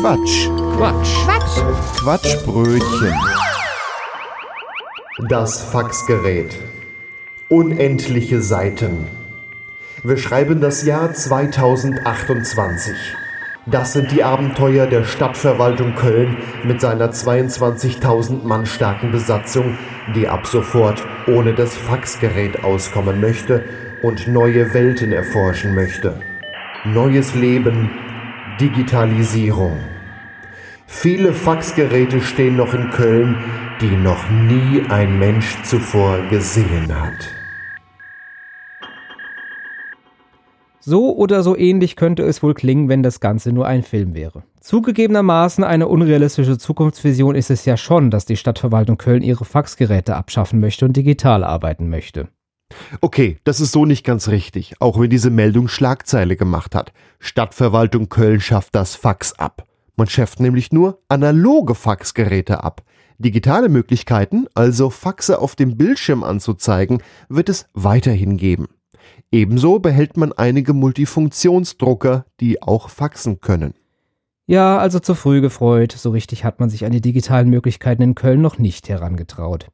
Quatsch. Quatsch. Quatsch. Quatschbrötchen. Das Faxgerät. Unendliche Seiten. Wir schreiben das Jahr 2028. Das sind die Abenteuer der Stadtverwaltung Köln mit seiner 22.000 Mann starken Besatzung, die ab sofort ohne das Faxgerät auskommen möchte und neue Welten erforschen möchte. Neues Leben, Digitalisierung. Viele Faxgeräte stehen noch in Köln, die noch nie ein Mensch zuvor gesehen hat. So oder so ähnlich könnte es wohl klingen, wenn das Ganze nur ein Film wäre. Zugegebenermaßen eine unrealistische Zukunftsvision ist es ja schon, dass die Stadtverwaltung Köln ihre Faxgeräte abschaffen möchte und digital arbeiten möchte. Okay, das ist so nicht ganz richtig, auch wenn diese Meldung Schlagzeile gemacht hat. Stadtverwaltung Köln schafft das Fax ab. Man schafft nämlich nur analoge Faxgeräte ab. Digitale Möglichkeiten, also Faxe auf dem Bildschirm anzuzeigen, wird es weiterhin geben. Ebenso behält man einige Multifunktionsdrucker, die auch faxen können. Ja, also zu früh gefreut, so richtig hat man sich an die digitalen Möglichkeiten in Köln noch nicht herangetraut.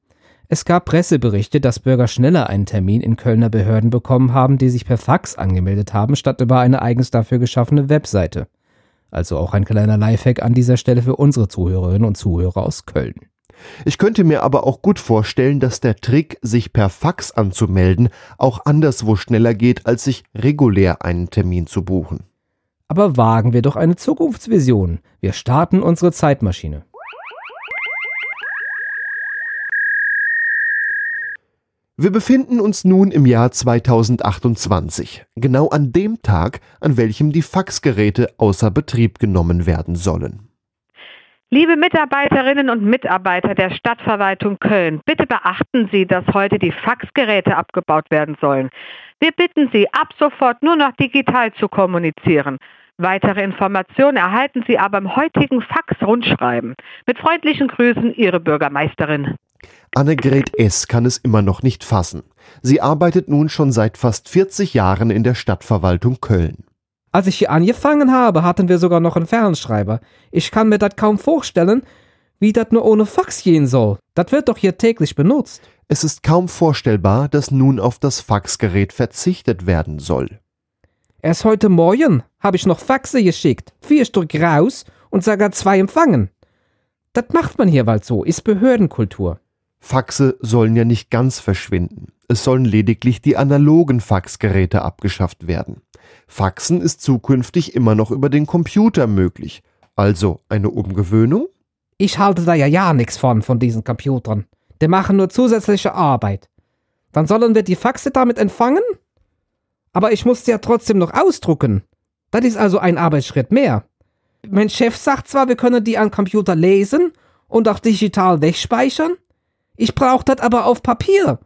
Es gab Presseberichte, dass Bürger schneller einen Termin in Kölner Behörden bekommen haben, die sich per Fax angemeldet haben, statt über eine eigens dafür geschaffene Webseite. Also auch ein kleiner Lifehack an dieser Stelle für unsere Zuhörerinnen und Zuhörer aus Köln. Ich könnte mir aber auch gut vorstellen, dass der Trick, sich per Fax anzumelden, auch anderswo schneller geht, als sich regulär einen Termin zu buchen. Aber wagen wir doch eine Zukunftsvision. Wir starten unsere Zeitmaschine. Wir befinden uns nun im Jahr 2028, genau an dem Tag, an welchem die Faxgeräte außer Betrieb genommen werden sollen. Liebe Mitarbeiterinnen und Mitarbeiter der Stadtverwaltung Köln, bitte beachten Sie, dass heute die Faxgeräte abgebaut werden sollen. Wir bitten Sie, ab sofort nur noch digital zu kommunizieren. Weitere Informationen erhalten Sie aber im heutigen Fax-Rundschreiben. Mit freundlichen Grüßen, Ihre Bürgermeisterin. Annegret S. kann es immer noch nicht fassen. Sie arbeitet nun schon seit fast 40 Jahren in der Stadtverwaltung Köln. Als ich hier angefangen habe, hatten wir sogar noch einen Fernschreiber. Ich kann mir das kaum vorstellen, wie das nur ohne Fax gehen soll. Das wird doch hier täglich benutzt. Es ist kaum vorstellbar, dass nun auf das Faxgerät verzichtet werden soll. Erst heute Morgen habe ich noch Faxe geschickt. Vier Stück raus und sogar zwei empfangen. Das macht man hier bald so, ist Behördenkultur. Faxe sollen ja nicht ganz verschwinden. Es sollen lediglich die analogen Faxgeräte abgeschafft werden. Faxen ist zukünftig immer noch über den Computer möglich. Also eine Umgewöhnung? Ich halte da ja ja nichts von, von diesen Computern. Die machen nur zusätzliche Arbeit. Dann sollen wir die Faxe damit empfangen? Aber ich muss ja trotzdem noch ausdrucken. Das ist also ein Arbeitsschritt mehr. Mein Chef sagt zwar, wir können die am Computer lesen und auch digital wegspeichern. Ich brauche das aber auf Papier.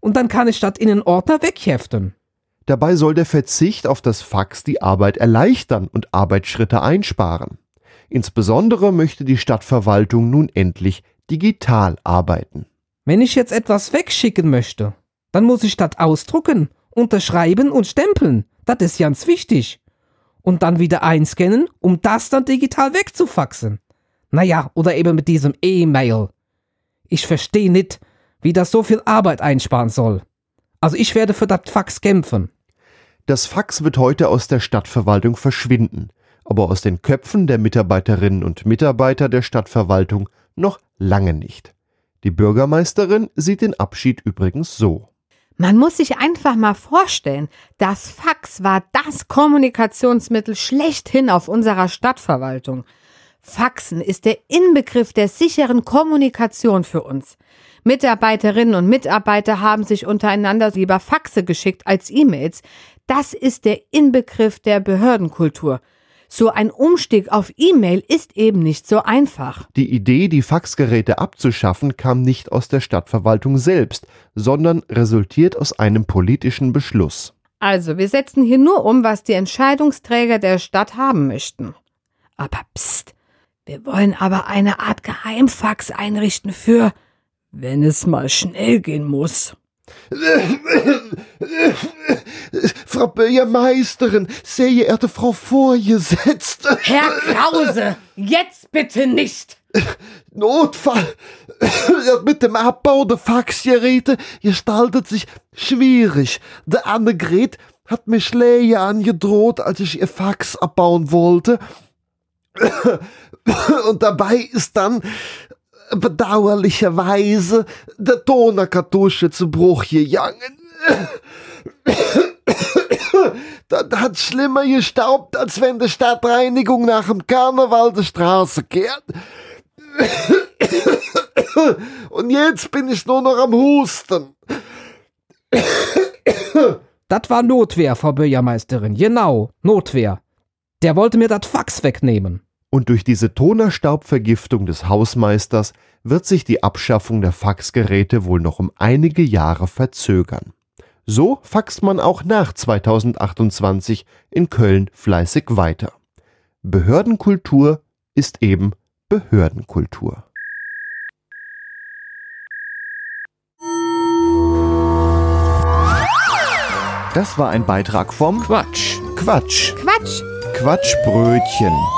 Und dann kann ich das in den Ordner wegheften. Dabei soll der Verzicht auf das Fax die Arbeit erleichtern und Arbeitsschritte einsparen. Insbesondere möchte die Stadtverwaltung nun endlich digital arbeiten. Wenn ich jetzt etwas wegschicken möchte, dann muss ich das ausdrucken, unterschreiben und stempeln. Das ist ganz wichtig. Und dann wieder einscannen, um das dann digital wegzufaxen. Naja, oder eben mit diesem E-Mail. Ich verstehe nicht, wie das so viel Arbeit einsparen soll. Also ich werde für das Fax kämpfen. Das Fax wird heute aus der Stadtverwaltung verschwinden, aber aus den Köpfen der Mitarbeiterinnen und Mitarbeiter der Stadtverwaltung noch lange nicht. Die Bürgermeisterin sieht den Abschied übrigens so. Man muss sich einfach mal vorstellen, das Fax war das Kommunikationsmittel schlechthin auf unserer Stadtverwaltung. Faxen ist der Inbegriff der sicheren Kommunikation für uns. Mitarbeiterinnen und Mitarbeiter haben sich untereinander lieber Faxe geschickt als E-Mails. Das ist der Inbegriff der Behördenkultur. So ein Umstieg auf E-Mail ist eben nicht so einfach. Die Idee, die Faxgeräte abzuschaffen, kam nicht aus der Stadtverwaltung selbst, sondern resultiert aus einem politischen Beschluss. Also, wir setzen hier nur um, was die Entscheidungsträger der Stadt haben möchten. Aber pst, wir wollen aber eine Art Geheimfax einrichten für, wenn es mal schnell gehen muss. Frau Bürgermeisterin, sehr geehrte Frau Vorgesetzte. Herr Krause, jetzt bitte nicht. Notfall. Mit dem Abbau der Faxgeräte gestaltet sich schwierig. Der Annegret hat mir Schläge angedroht, als ich ihr Fax abbauen wollte. Und dabei ist dann bedauerlicherweise der Tonerkartusche zu Bruch gegangen. Das hat schlimmer gestaubt, als wenn die Stadtreinigung nach dem Karneval die Straße kehrt. Und jetzt bin ich nur noch am Husten. Das war Notwehr, Frau Bürgermeisterin. Genau, Notwehr. Der wollte mir das Fax wegnehmen. Und durch diese Tonerstaubvergiftung des Hausmeisters wird sich die Abschaffung der Faxgeräte wohl noch um einige Jahre verzögern. So faxt man auch nach 2028 in Köln fleißig weiter. Behördenkultur ist eben Behördenkultur. Das war ein Beitrag vom Quatsch. Quatsch. Quatsch. Quatschbrötchen.